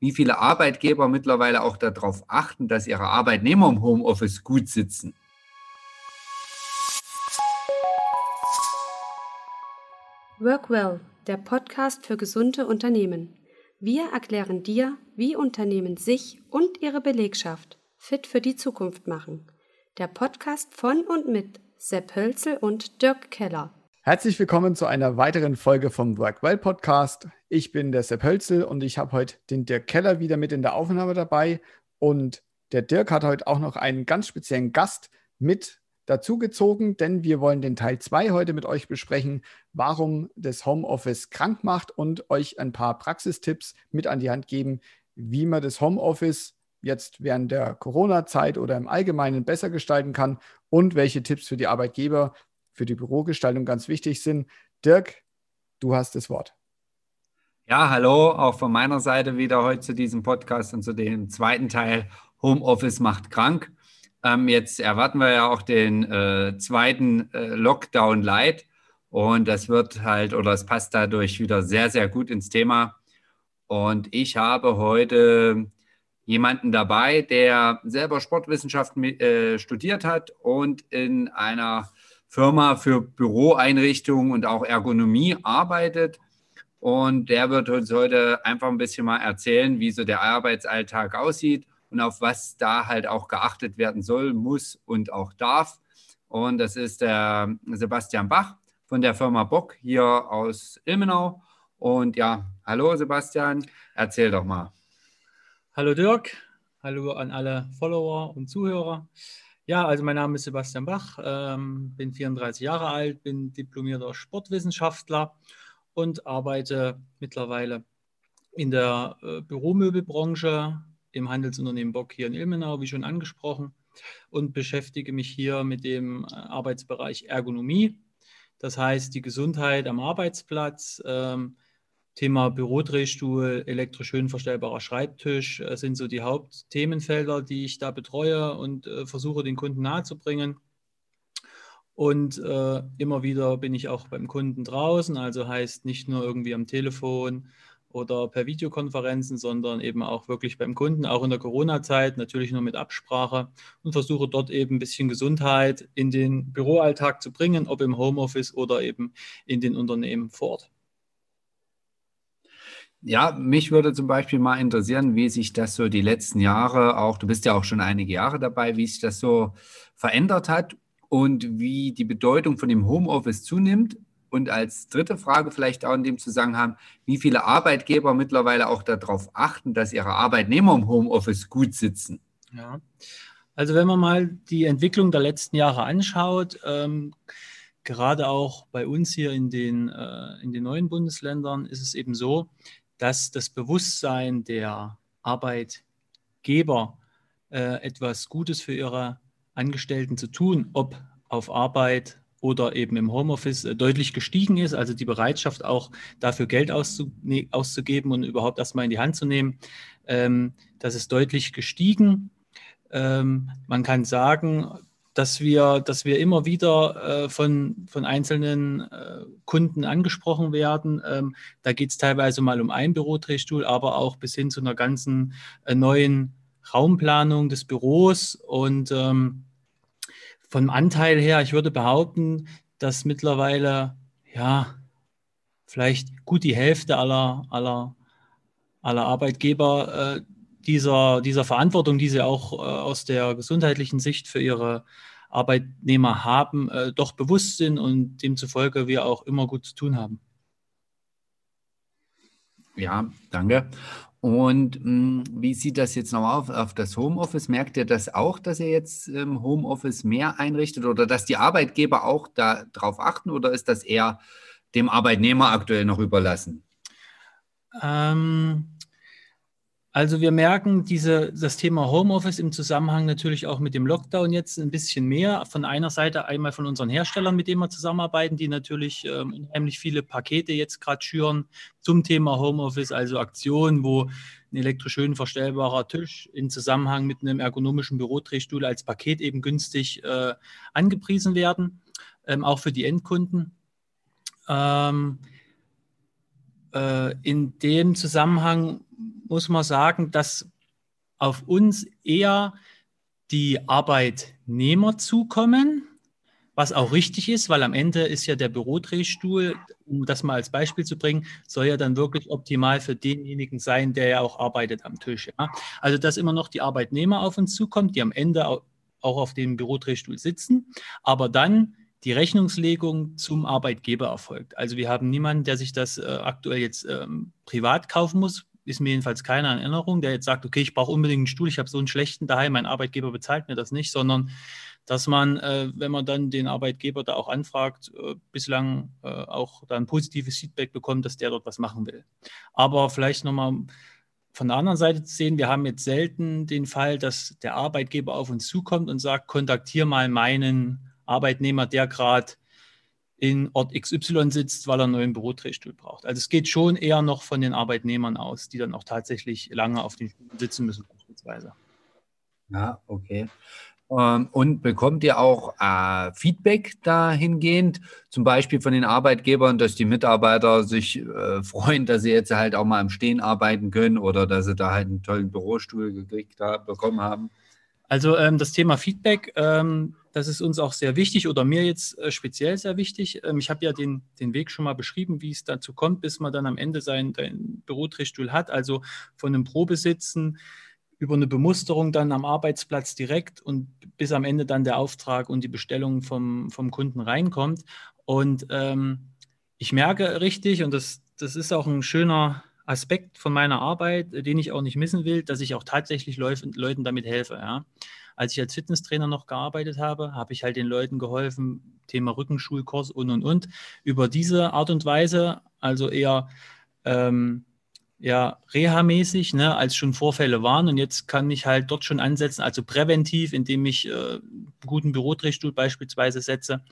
wie viele Arbeitgeber mittlerweile auch darauf achten, dass ihre Arbeitnehmer im Homeoffice gut sitzen. Workwell, der Podcast für gesunde Unternehmen. Wir erklären dir, wie Unternehmen sich und ihre Belegschaft fit für die Zukunft machen. Der Podcast von und mit Sepp Hölzel und Dirk Keller. Herzlich willkommen zu einer weiteren Folge vom Workwell Podcast. Ich bin der Sepp Hölzel und ich habe heute den Dirk Keller wieder mit in der Aufnahme dabei. Und der Dirk hat heute auch noch einen ganz speziellen Gast mit dazugezogen, denn wir wollen den Teil 2 heute mit euch besprechen, warum das Homeoffice krank macht und euch ein paar Praxistipps mit an die Hand geben, wie man das Homeoffice jetzt während der Corona-Zeit oder im Allgemeinen besser gestalten kann und welche Tipps für die Arbeitgeber, für die Bürogestaltung ganz wichtig sind. Dirk, du hast das Wort. Ja, hallo, auch von meiner Seite wieder heute zu diesem Podcast und zu dem zweiten Teil Homeoffice macht krank. Ähm, jetzt erwarten wir ja auch den äh, zweiten äh, Lockdown Light und das wird halt oder es passt dadurch wieder sehr, sehr gut ins Thema. Und ich habe heute jemanden dabei, der selber Sportwissenschaften äh, studiert hat und in einer Firma für Büroeinrichtungen und auch Ergonomie arbeitet. Und der wird uns heute einfach ein bisschen mal erzählen, wie so der Arbeitsalltag aussieht und auf was da halt auch geachtet werden soll, muss und auch darf. Und das ist der Sebastian Bach von der Firma Bock hier aus Ilmenau. Und ja, hallo Sebastian, erzähl doch mal. Hallo Dirk, hallo an alle Follower und Zuhörer. Ja, also mein Name ist Sebastian Bach, ähm, bin 34 Jahre alt, bin diplomierter Sportwissenschaftler und arbeite mittlerweile in der äh, Büromöbelbranche im Handelsunternehmen Bock hier in Ilmenau, wie schon angesprochen, und beschäftige mich hier mit dem äh, Arbeitsbereich Ergonomie. Das heißt, die Gesundheit am Arbeitsplatz, ähm, Thema Bürodrehstuhl, elektrisch höhenverstellbarer Schreibtisch äh, sind so die Hauptthemenfelder, die ich da betreue und äh, versuche den Kunden nahezubringen. Und äh, immer wieder bin ich auch beim Kunden draußen, also heißt nicht nur irgendwie am Telefon oder per Videokonferenzen, sondern eben auch wirklich beim Kunden, auch in der Corona-Zeit, natürlich nur mit Absprache und versuche dort eben ein bisschen Gesundheit in den Büroalltag zu bringen, ob im Homeoffice oder eben in den Unternehmen vor Ort. Ja, mich würde zum Beispiel mal interessieren, wie sich das so die letzten Jahre auch, du bist ja auch schon einige Jahre dabei, wie sich das so verändert hat und wie die Bedeutung von dem Homeoffice zunimmt und als dritte Frage vielleicht auch in dem Zusammenhang, wie viele Arbeitgeber mittlerweile auch darauf achten, dass ihre Arbeitnehmer im Homeoffice gut sitzen. Ja, also wenn man mal die Entwicklung der letzten Jahre anschaut, ähm, gerade auch bei uns hier in den, äh, in den neuen Bundesländern ist es eben so, dass das Bewusstsein der Arbeitgeber, äh, etwas Gutes für ihre Angestellten zu tun, ob auf Arbeit oder eben im Homeoffice äh, deutlich gestiegen ist. Also die Bereitschaft auch dafür Geld ne, auszugeben und überhaupt erstmal in die Hand zu nehmen, ähm, das ist deutlich gestiegen. Ähm, man kann sagen, dass wir, dass wir immer wieder äh, von, von einzelnen äh, Kunden angesprochen werden. Ähm, da geht es teilweise mal um einen Bürodrehstuhl, aber auch bis hin zu einer ganzen äh, neuen Raumplanung des Büros und ähm, vom Anteil her, ich würde behaupten, dass mittlerweile, ja, vielleicht gut die Hälfte aller, aller, aller Arbeitgeber äh, dieser, dieser Verantwortung, die sie auch äh, aus der gesundheitlichen Sicht für ihre Arbeitnehmer haben, äh, doch bewusst sind und demzufolge wir auch immer gut zu tun haben. Ja, danke. Und mh, hm, wie sieht das jetzt noch auf, auf das Homeoffice? Merkt ihr das auch, dass ihr jetzt im Homeoffice mehr einrichtet oder dass die Arbeitgeber auch darauf achten oder ist das eher dem Arbeitnehmer aktuell noch überlassen? Ähm, also wir merken diese, das Thema Homeoffice im Zusammenhang natürlich auch mit dem Lockdown jetzt ein bisschen mehr. Von einer Seite einmal von unseren Herstellern, mit denen wir zusammenarbeiten, die natürlich ähm, unheimlich viele Pakete jetzt gerade schüren zum Thema Homeoffice, also Aktionen, wo ein elektrisch schön verstellbarer Tisch in Zusammenhang mit einem ergonomischen Bürodrehstuhl als Paket eben günstig äh, angepriesen werden, ähm, auch für die Endkunden. Ähm, äh, in dem Zusammenhang muss man sagen, dass auf uns eher die Arbeitnehmer zukommen, was auch richtig ist, weil am Ende ist ja der Bürodrehstuhl, um das mal als Beispiel zu bringen, soll ja dann wirklich optimal für denjenigen sein, der ja auch arbeitet am Tisch. Ja? Also dass immer noch die Arbeitnehmer auf uns zukommt, die am Ende auch auf dem Bürodrehstuhl sitzen, aber dann die Rechnungslegung zum Arbeitgeber erfolgt. Also wir haben niemanden, der sich das äh, aktuell jetzt ähm, privat kaufen muss, ist mir jedenfalls keine Erinnerung, der jetzt sagt, okay, ich brauche unbedingt einen Stuhl, ich habe so einen schlechten daheim, mein Arbeitgeber bezahlt mir das nicht, sondern dass man, äh, wenn man dann den Arbeitgeber da auch anfragt, äh, bislang äh, auch dann positives Feedback bekommt, dass der dort was machen will. Aber vielleicht nochmal von der anderen Seite zu sehen, wir haben jetzt selten den Fall, dass der Arbeitgeber auf uns zukommt und sagt, kontaktiere mal meinen Arbeitnehmer, der gerade in Ort XY sitzt, weil er einen neuen Bürodrehstuhl braucht. Also es geht schon eher noch von den Arbeitnehmern aus, die dann auch tatsächlich lange auf den Stühlen sitzen müssen, beispielsweise. Ja, okay. Ähm, und bekommt ihr auch äh, Feedback dahingehend, zum Beispiel von den Arbeitgebern, dass die Mitarbeiter sich äh, freuen, dass sie jetzt halt auch mal im Stehen arbeiten können oder dass sie da halt einen tollen Bürostuhl gekriegt haben, bekommen haben? Also ähm, das Thema Feedback, ähm, das ist uns auch sehr wichtig oder mir jetzt äh, speziell sehr wichtig. Ähm, ich habe ja den, den Weg schon mal beschrieben, wie es dazu kommt, bis man dann am Ende seinen, seinen Bürodrehstuhl hat. Also von einem Probesitzen über eine Bemusterung dann am Arbeitsplatz direkt und bis am Ende dann der Auftrag und die Bestellung vom, vom Kunden reinkommt. Und ähm, ich merke richtig, und das, das ist auch ein schöner Aspekt von meiner Arbeit, den ich auch nicht missen will, dass ich auch tatsächlich Leuten damit helfe. Ja. Als ich als Fitnesstrainer noch gearbeitet habe, habe ich halt den Leuten geholfen, Thema Rückenschulkurs und und und. Über diese Art und Weise, also eher ähm, ja, reha-mäßig, ne, als schon Vorfälle waren. Und jetzt kann ich halt dort schon ansetzen, also präventiv, indem ich äh, einen guten Bürodrehstuhl beispielsweise setze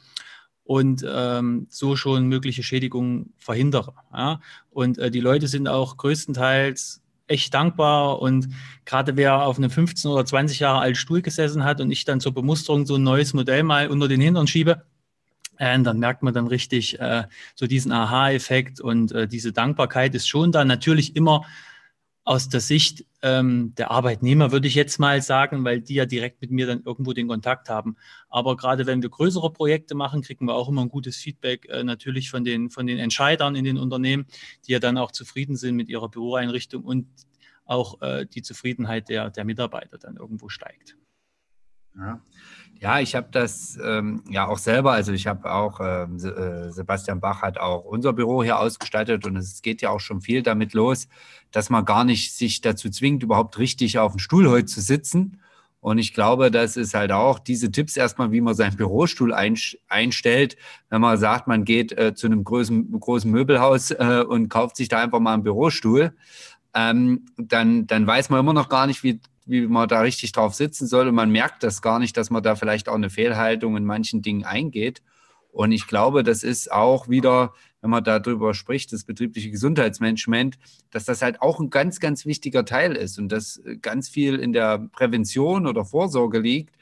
und ähm, so schon mögliche Schädigungen verhindere. Ja? Und äh, die Leute sind auch größtenteils echt dankbar. Und gerade wer auf einem 15 oder 20 Jahre alten Stuhl gesessen hat und ich dann zur Bemusterung so ein neues Modell mal unter den Hintern schiebe, äh, dann merkt man dann richtig äh, so diesen Aha-Effekt und äh, diese Dankbarkeit ist schon da. Natürlich immer aus der Sicht ähm, der Arbeitnehmer, würde ich jetzt mal sagen, weil die ja direkt mit mir dann irgendwo den Kontakt haben. Aber gerade wenn wir größere Projekte machen, kriegen wir auch immer ein gutes Feedback äh, natürlich von den, von den Entscheidern in den Unternehmen, die ja dann auch zufrieden sind mit ihrer Büroeinrichtung und auch äh, die Zufriedenheit der, der Mitarbeiter dann irgendwo steigt. Ja. Ja, ich habe das ähm, ja auch selber, also ich habe auch, ähm, äh, Sebastian Bach hat auch unser Büro hier ausgestattet und es geht ja auch schon viel damit los, dass man gar nicht sich dazu zwingt, überhaupt richtig auf dem Stuhl heute zu sitzen. Und ich glaube, das ist halt auch diese Tipps erstmal, wie man seinen Bürostuhl einstellt. Wenn man sagt, man geht äh, zu einem großen, großen Möbelhaus äh, und kauft sich da einfach mal einen Bürostuhl, ähm, dann, dann weiß man immer noch gar nicht, wie wie man da richtig drauf sitzen soll. Und man merkt das gar nicht, dass man da vielleicht auch eine Fehlhaltung in manchen Dingen eingeht. Und ich glaube, das ist auch wieder, wenn man darüber spricht, das betriebliche Gesundheitsmanagement, dass das halt auch ein ganz, ganz wichtiger Teil ist und dass ganz viel in der Prävention oder Vorsorge liegt.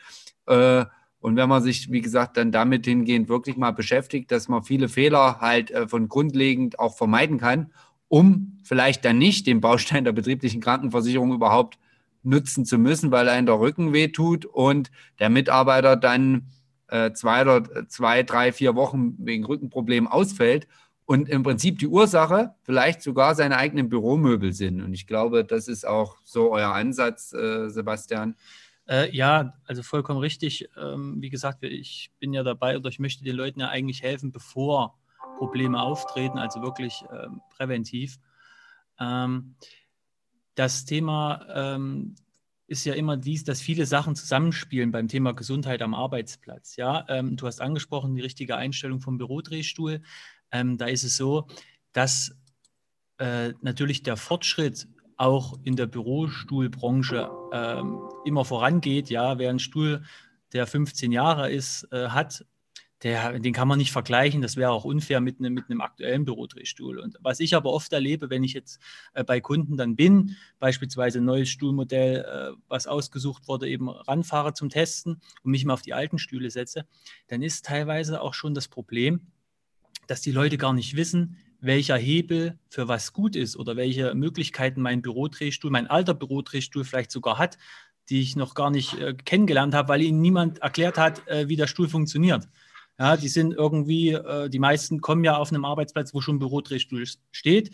Äh, und wenn man sich, wie gesagt, dann damit hingehend wirklich mal beschäftigt, dass man viele Fehler halt äh, von grundlegend auch vermeiden kann, um vielleicht dann nicht den Baustein der betrieblichen Krankenversicherung überhaupt nutzen zu müssen, weil einem der Rücken wehtut und der Mitarbeiter dann äh, zwei, oder, zwei, drei, vier Wochen wegen Rückenproblemen ausfällt und im Prinzip die Ursache vielleicht sogar seine eigenen Büromöbel sind. Und ich glaube, das ist auch so euer Ansatz, äh, Sebastian. Äh, ja, also vollkommen richtig. Ähm, wie gesagt, ich bin ja dabei oder ich möchte den Leuten ja eigentlich helfen, bevor Probleme auftreten, also wirklich ähm, präventiv. Ähm, das Thema ähm, ist ja immer dies, dass viele Sachen zusammenspielen beim Thema Gesundheit am Arbeitsplatz. Ja, ähm, du hast angesprochen die richtige Einstellung vom Bürodrehstuhl. Ähm, da ist es so, dass äh, natürlich der Fortschritt auch in der Bürostuhlbranche ähm, immer vorangeht. Ja, wer einen Stuhl, der 15 Jahre ist, äh, hat, der, den kann man nicht vergleichen. Das wäre auch unfair mit einem, mit aktuellen Bürodrehstuhl. Und was ich aber oft erlebe, wenn ich jetzt äh, bei Kunden dann bin, beispielsweise ein neues Stuhlmodell, äh, was ausgesucht wurde, eben ranfahre zum Testen und mich mal auf die alten Stühle setze, dann ist teilweise auch schon das Problem, dass die Leute gar nicht wissen, welcher Hebel für was gut ist oder welche Möglichkeiten mein Bürodrehstuhl, mein alter Bürodrehstuhl vielleicht sogar hat, die ich noch gar nicht äh, kennengelernt habe, weil ihnen niemand erklärt hat, äh, wie der Stuhl funktioniert. Ja, die sind irgendwie, äh, die meisten kommen ja auf einem Arbeitsplatz, wo schon ein Bürodrehstuhl steht.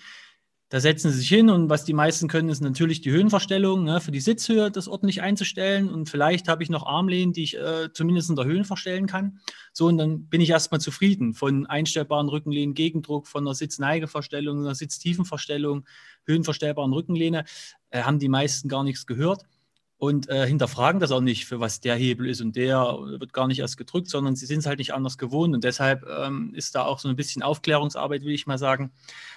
Da setzen sie sich hin und was die meisten können, ist natürlich die Höhenverstellung ne, für die Sitzhöhe, das ordentlich einzustellen. Und vielleicht habe ich noch Armlehnen, die ich äh, zumindest in der Höhe verstellen kann. So, und dann bin ich erstmal zufrieden von einstellbaren Rückenlehnen, Gegendruck, von einer Sitzneigeverstellung, einer Sitztiefenverstellung, höhenverstellbaren Rückenlehne. Äh, haben die meisten gar nichts gehört und äh, hinterfragen das auch nicht, für was der Hebel ist und der wird gar nicht erst gedrückt, sondern sie sind es halt nicht anders gewohnt und deshalb ähm, ist da auch so ein bisschen Aufklärungsarbeit, will ich mal sagen,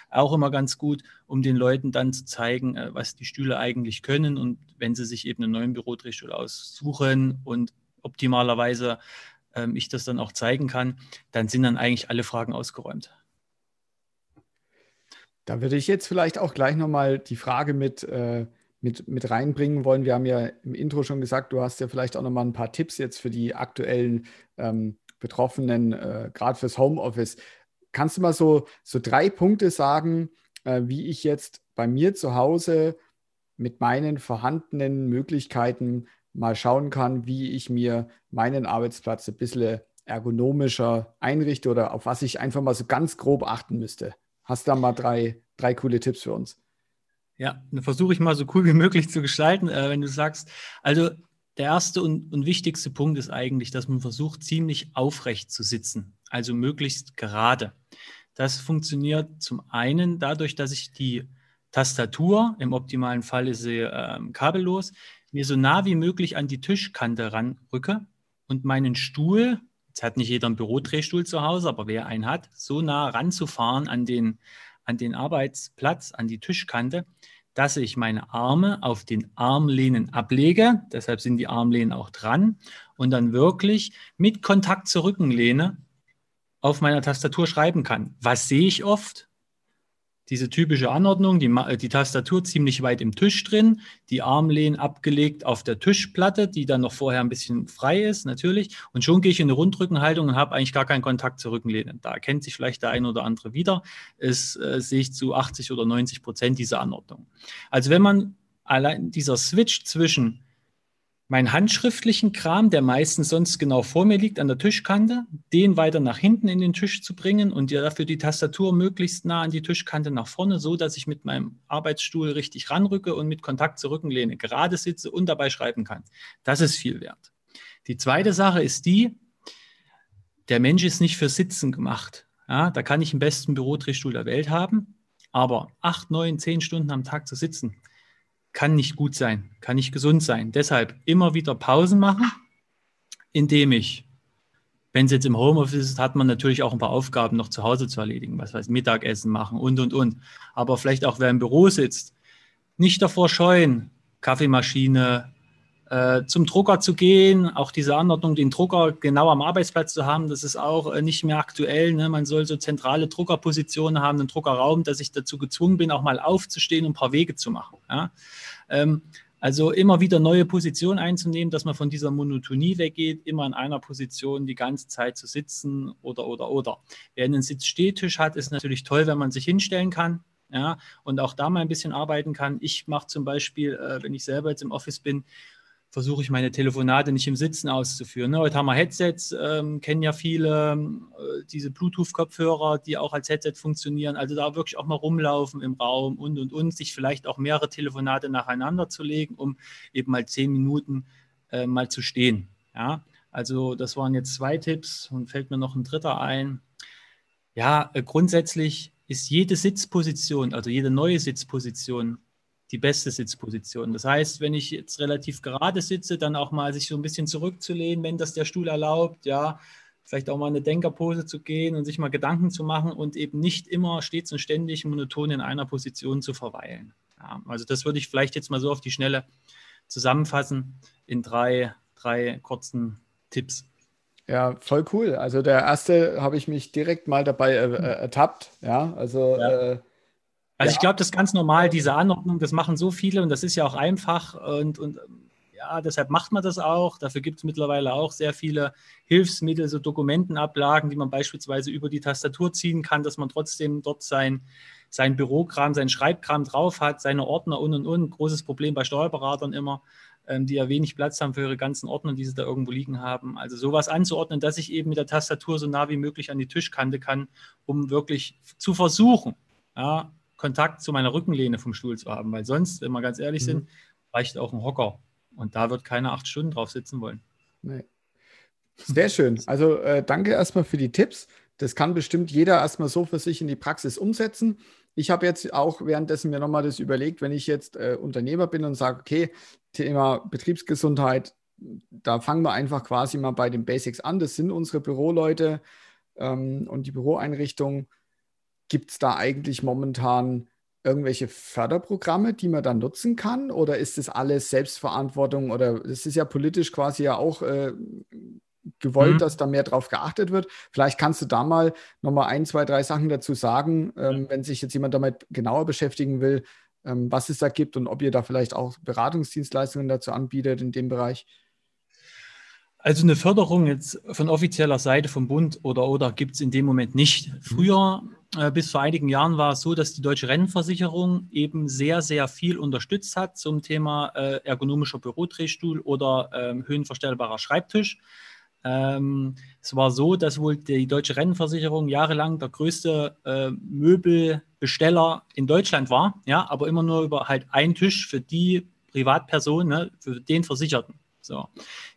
auch immer ganz gut, um den Leuten dann zu zeigen, äh, was die Stühle eigentlich können und wenn sie sich eben einen neuen Bürodrehstuhl aussuchen und optimalerweise ähm, ich das dann auch zeigen kann, dann sind dann eigentlich alle Fragen ausgeräumt. Da würde ich jetzt vielleicht auch gleich nochmal die Frage mit äh mit, mit reinbringen wollen. Wir haben ja im Intro schon gesagt, du hast ja vielleicht auch nochmal ein paar Tipps jetzt für die aktuellen ähm, Betroffenen, äh, gerade fürs Homeoffice. Kannst du mal so, so drei Punkte sagen, äh, wie ich jetzt bei mir zu Hause mit meinen vorhandenen Möglichkeiten mal schauen kann, wie ich mir meinen Arbeitsplatz ein bisschen ergonomischer einrichte oder auf was ich einfach mal so ganz grob achten müsste? Hast du da mal drei, drei coole Tipps für uns? Ja, dann versuche ich mal so cool wie möglich zu gestalten, äh, wenn du sagst, also der erste und, und, wichtigste Punkt ist eigentlich, dass man versucht, ziemlich aufrecht zu sitzen, also möglichst gerade. Das funktioniert zum einen dadurch, dass ich die Tastatur, im optimalen Fall ist sie äh, kabellos, mir so nah wie möglich an die Tischkante ranrücke und meinen Stuhl, jetzt hat nicht jeder einen Bürodrehstuhl zu Hause, aber wer einen hat, so nah ranzufahren an den, an den Arbeitsplatz, an die Tischkante, dass ich meine Arme auf den Armlehnen ablege, deshalb sind die Armlehnen auch dran, und dann wirklich mit Kontakt zur Rückenlehne auf meiner Tastatur schreiben kann. Was sehe ich oft? Diese typische Anordnung, die, die, Tastatur ziemlich weit im Tisch drin, die Armlehnen abgelegt auf der Tischplatte, die dann noch vorher ein bisschen frei ist, natürlich. Und schon gehe ich in eine Rundrückenhaltung und habe eigentlich gar keinen Kontakt zur Rückenlehne. Da erkennt sich vielleicht der ein oder andere wieder. Es äh, sehe ich zu 80 oder 90 Prozent dieser Anordnung. Also wenn man allein dieser Switch zwischen meinen handschriftlichen Kram, der meistens sonst genau vor mir liegt an der Tischkante, den weiter nach hinten in den Tisch zu bringen und dafür die Tastatur möglichst nah an die Tischkante nach vorne, so dass ich mit meinem Arbeitsstuhl richtig ranrücke und mit Kontakt zur Rückenlehne gerade sitze und dabei schreiben kann. Das ist viel wert. Die zweite Sache ist die, der Mensch ist nicht für Sitzen gemacht. Ja, da kann ich den besten Bürodrehstuhl der Welt haben, aber acht, neun, zehn Stunden am Tag zu sitzen, kann nicht gut sein, kann nicht gesund sein. Deshalb immer wieder Pausen machen, indem ich, wenn es jetzt im Homeoffice ist, hat man natürlich auch ein paar Aufgaben noch zu Hause zu erledigen, was heißt Mittagessen machen und, und, und. Aber vielleicht auch wer im Büro sitzt, nicht davor scheuen, Kaffeemaschine, äh, zum Drucker zu gehen, auch diese Anordnung, den Drucker genau am Arbeitsplatz zu haben, das ist auch äh, nicht mehr aktuell. Ne? Man soll so zentrale Druckerpositionen haben, einen Druckerraum, dass ich dazu gezwungen bin, auch mal aufzustehen und ein paar Wege zu machen. Ja? Ähm, also immer wieder neue Positionen einzunehmen, dass man von dieser Monotonie weggeht, immer in einer Position die ganze Zeit zu sitzen oder, oder, oder. Wer einen Sitzstehtisch hat, ist natürlich toll, wenn man sich hinstellen kann. Ja, und auch da mal ein bisschen arbeiten kann. Ich mache zum Beispiel, äh, wenn ich selber jetzt im Office bin, versuche ich meine Telefonate nicht im Sitzen auszuführen. Ne? Heute haben wir Headsets, ähm, kennen ja viele äh, diese Bluetooth-Kopfhörer, die auch als Headset funktionieren. Also da wirklich auch mal rumlaufen im Raum und und und, sich vielleicht auch mehrere Telefonate nacheinander zu legen, um eben mal zehn Minuten äh, mal zu stehen. Ja, also das waren jetzt zwei Tipps und fällt mir noch ein dritter ein. Ja, äh, grundsätzlich ist jede Sitzposition, also jede neue Sitzposition die beste Sitzposition. Das heißt, wenn ich jetzt relativ gerade sitze, dann auch mal sich so ein bisschen zurückzulehnen, wenn das der Stuhl erlaubt, ja, vielleicht auch mal eine Denkerpose zu gehen und sich mal Gedanken zu machen und eben nicht immer stets und ständig monoton in einer Position zu verweilen. Ja, also das würde ich vielleicht jetzt mal so auf die Schnelle zusammenfassen in drei, drei kurzen Tipps. Ja, voll cool. Also der erste habe ich mich direkt mal dabei äh, ertappt. Ja, also ja. Äh, also ja. ich glaube, das ist ganz normal, diese Anordnung, das machen so viele und das ist ja auch einfach und, und Ja, deshalb macht man das auch. Dafür gibt es mittlerweile auch sehr viele Hilfsmittel, so Dokumentenablagen, die man beispielsweise über die Tastatur ziehen kann, dass man trotzdem dort sein, sein Bürokram, sein Schreibkram drauf hat, seine Ordner und und und. Großes Problem bei Steuerberatern immer, ähm, die ja wenig Platz haben für ihre ganzen Ordner, die sie da irgendwo liegen haben. Also sowas anzuordnen, dass ich eben mit der Tastatur so nah wie möglich an die Tischkante kann, um wirklich zu versuchen, ja, Kontakt zu meiner Rückenlehne vom Stuhl zu haben. Weil sonst, wenn wir ganz ehrlich mhm. sind, reicht auch ein Hocker. Und da wird keiner acht Stunden drauf sitzen wollen. Nee. Sehr schön. Also äh, danke erstmal für die Tipps. Das kann bestimmt jeder erstmal so für sich in die Praxis umsetzen. Ich habe jetzt auch währenddessen mir nochmal das überlegt, wenn ich jetzt äh, Unternehmer bin und sage, okay, Thema Betriebsgesundheit, da fangen wir einfach quasi mal bei den Basics an. Das sind unsere Büroleute ähm, und die Büroeinrichtung. Gibt es da eigentlich momentan irgendwelche Förderprogramme, die man dann nutzen kann? Oder ist das alles Selbstverantwortung? Oder es ist ja politisch quasi ja auch äh, gewollt, mhm. dass da mehr drauf geachtet wird. Vielleicht kannst du da mal nochmal ein, zwei, drei Sachen dazu sagen, ähm, wenn sich jetzt jemand damit genauer beschäftigen will, ähm, was es da gibt und ob ihr da vielleicht auch Beratungsdienstleistungen dazu anbietet in dem Bereich. Also eine Förderung jetzt von offizieller Seite vom Bund oder oder gibt es in dem Moment nicht. Früher, äh, bis vor einigen Jahren, war es so, dass die Deutsche Rentenversicherung eben sehr, sehr viel unterstützt hat zum Thema äh, ergonomischer Bürodrehstuhl oder äh, höhenverstellbarer Schreibtisch. Ähm, es war so, dass wohl die Deutsche Rentenversicherung jahrelang der größte äh, Möbelbesteller in Deutschland war, ja, aber immer nur über halt einen Tisch für die Privatperson, ne, für den Versicherten. So.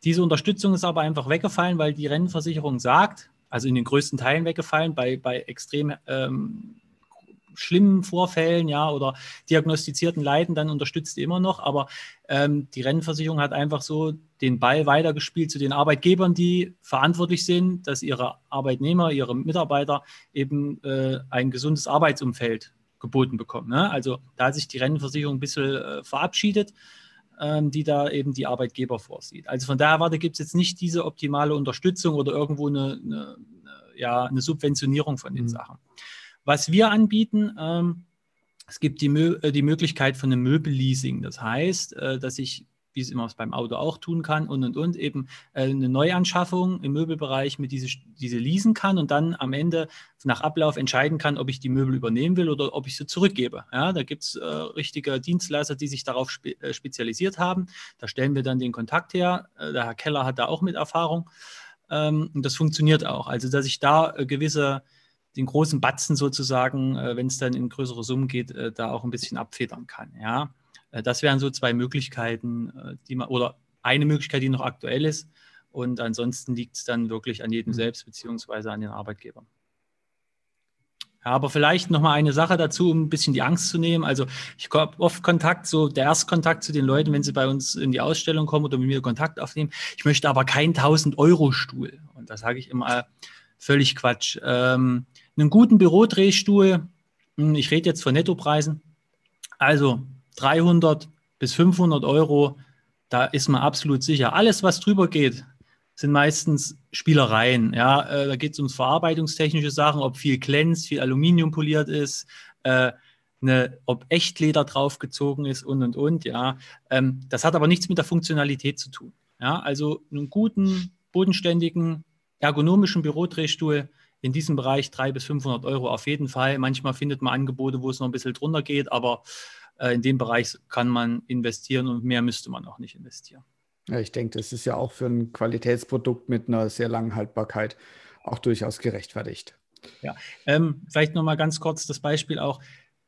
Diese Unterstützung ist aber einfach weggefallen, weil die Rentenversicherung sagt, also in den größten Teilen weggefallen, bei, bei extrem ähm, schlimmen Vorfällen, ja, oder diagnostizierten Leiden, dann unterstützt die immer noch. Aber ähm, die Rentenversicherung hat einfach so den Ball weitergespielt zu den Arbeitgebern, die verantwortlich sind, dass ihre Arbeitnehmer, ihre Mitarbeiter eben äh, ein gesundes Arbeitsumfeld geboten bekommen. Ne? Also da hat sich die Rentenversicherung ein bisschen äh, verabschiedet ähm, die da eben die Arbeitgeber vorsieht. Also von daher warte, gibt es jetzt nicht diese optimale Unterstützung oder irgendwo eine, eine, ja, eine Subventionierung von den mhm. Sachen. Was wir anbieten, ähm, es gibt die, äh, die Möglichkeit von einem Möbelleasing. Das heißt, äh, dass ich, wie es immer beim Auto auch tun kann, und und und, eben äh, eine Neuanschaffung im Möbelbereich mit diese, diese leasen kann und dann am Ende nach Ablauf entscheiden kann, ob ich die Möbel übernehmen will oder ob ich sie zurückgebe. Ja, da gibt es äh, richtige Dienstleister, die sich darauf spe äh, spezialisiert haben. Da stellen wir dann den Kontakt her. Äh, der Herr Keller hat da auch mit Erfahrung. Ähm, und das funktioniert auch. Also, dass ich da gewisse den großen Batzen sozusagen, äh, wenn es dann in größere Summen geht, äh, da auch ein bisschen abfedern kann. Ja, äh, das wären so zwei Möglichkeiten, äh, die man oder eine Möglichkeit, die noch aktuell ist. Und ansonsten liegt es dann wirklich an jedem mhm. selbst beziehungsweise an den Arbeitgebern. Ja, aber vielleicht noch mal eine Sache dazu, um ein bisschen die Angst zu nehmen. Also ich habe oft Kontakt, so der Erstkontakt zu den Leuten, wenn sie bei uns in die Ausstellung kommen oder mit mir Kontakt aufnehmen. Ich möchte aber keinen 1000-Euro-Stuhl. Und da sage ich immer völlig Quatsch. Ähm, einen guten Bürodrehstuhl, hm, ich rede jetzt von Nettopreisen, also 300 bis 500 Euro, da ist man absolut sicher. Alles, was drüber geht, sind meistens Spielereien. Ja, äh, da geht es um verarbeitungstechnische Sachen, ob viel glänzt, viel Aluminium poliert ist, äh, eine, ob Echtleder draufgezogen ist und und und. Ja, ähm, das hat aber nichts mit der Funktionalität zu tun. Ja, also einen guten, bodenständigen, ergonomischen Bürodrehstuhl in diesem Bereich 300 bis 500 Euro auf jeden Fall. Manchmal findet man Angebote, wo es noch ein bisschen drunter geht, aber in dem Bereich kann man investieren und mehr müsste man auch nicht investieren. Ja, ich denke, das ist ja auch für ein Qualitätsprodukt mit einer sehr langen Haltbarkeit auch durchaus gerechtfertigt. Ja, ähm, vielleicht nochmal ganz kurz das Beispiel auch.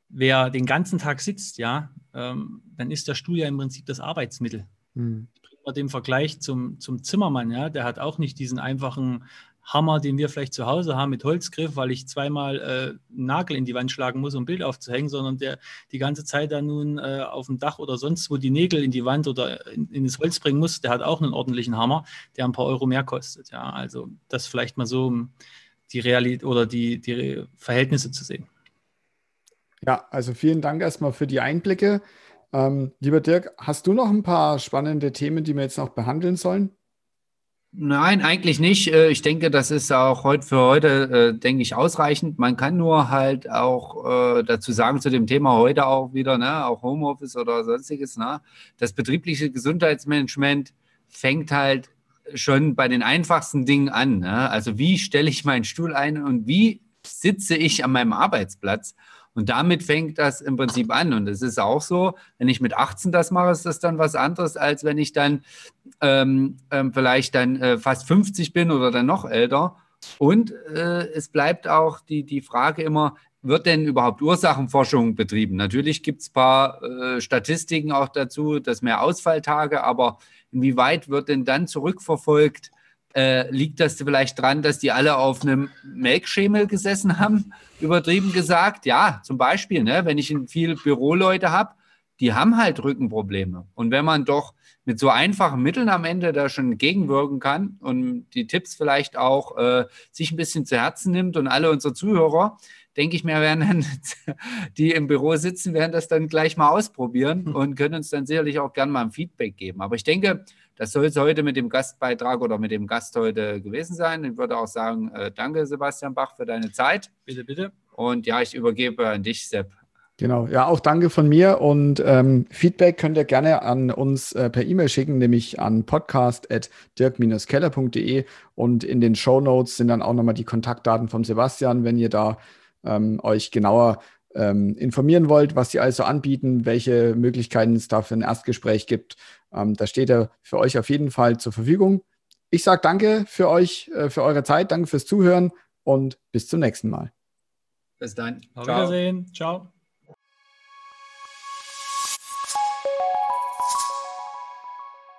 Wer den ganzen Tag sitzt, ja, ähm, dann ist der Stuhl ja im Prinzip das Arbeitsmittel. Hm. Ich bringe mal den Vergleich zum, zum Zimmermann, ja, der hat auch nicht diesen einfachen Hammer, den wir vielleicht zu Hause haben mit Holzgriff, weil ich zweimal äh, einen Nagel in die Wand schlagen muss, um ein Bild aufzuhängen, sondern der die ganze Zeit dann nun äh, auf dem Dach oder sonst wo die Nägel in die Wand oder in, in, das Holz bringen muss, der hat auch einen ordentlichen Hammer, der ein paar Euro mehr kostet. Ja, also das vielleicht mal so, um die Realität oder die, die Verhältnisse zu sehen. Ja, also vielen Dank erstmal für die Einblicke. Ähm, lieber Dirk, hast du noch ein paar spannende Themen, die wir jetzt noch behandeln sollen? Nein, eigentlich nicht. Äh, ich denke, das ist auch heute für heute, äh, denke ich, ausreichend. Man kann nur halt auch äh, dazu sagen, zu dem Thema heute auch wieder, ne, auch Homeoffice oder sonstiges, ne, das betriebliche Gesundheitsmanagement fängt halt schon bei den einfachsten Dingen an. Ne? Also wie stelle ich meinen Stuhl ein und wie sitze ich an meinem Arbeitsplatz? Und damit fängt das im Prinzip an. Und es ist auch so, wenn ich mit 18 das mache, ist das dann was anderes, als wenn ich dann ähm, ähm, vielleicht dann äh, fast 50 bin oder dann noch älter. Und äh, es bleibt auch die, die Frage immer, wird denn überhaupt Ursachenforschung betrieben? Natürlich gibt es ein paar äh, Statistiken auch dazu, dass mehr Ausfalltage, aber inwieweit wird denn dann zurückverfolgt, äh, liegt das vielleicht dran, dass die alle auf einem Melkschemel gesessen haben? Übertrieben gesagt, ja, zum Beispiel, ne, wenn ich viel Büroleute habe, die haben halt Rückenprobleme. Und wenn man doch mit so einfachen Mitteln am Ende da schon gegenwirken kann und die Tipps vielleicht auch äh, sich ein bisschen zu Herzen nimmt und alle unsere Zuhörer, denke ich mir, werden dann, die im Büro sitzen, werden das dann gleich mal ausprobieren hm. und können uns dann sicherlich auch gerne mal ein Feedback geben. Aber ich denke, das soll es heute mit dem Gastbeitrag oder mit dem Gast heute gewesen sein. Ich würde auch sagen, äh, danke Sebastian Bach für deine Zeit. Bitte, bitte. Und ja, ich übergebe an dich, Sepp. Genau, ja, auch danke von mir und ähm, Feedback könnt ihr gerne an uns äh, per E-Mail schicken, nämlich an podcast.dirk-keller.de und in den Show Notes sind dann auch nochmal die Kontaktdaten von Sebastian, wenn ihr da ähm, euch genauer ähm, informieren wollt, was die also anbieten, welche Möglichkeiten es da für ein Erstgespräch gibt. Ähm, da steht er für euch auf jeden Fall zur Verfügung. Ich sage danke für euch, äh, für eure Zeit, danke fürs Zuhören und bis zum nächsten Mal. Bis dann. Auf Ciao. Wiedersehen. Ciao.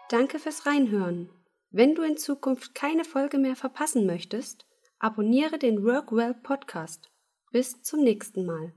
Danke fürs Reinhören. Wenn du in Zukunft keine Folge mehr verpassen möchtest, abonniere den Workwell Podcast. Bis zum nächsten Mal.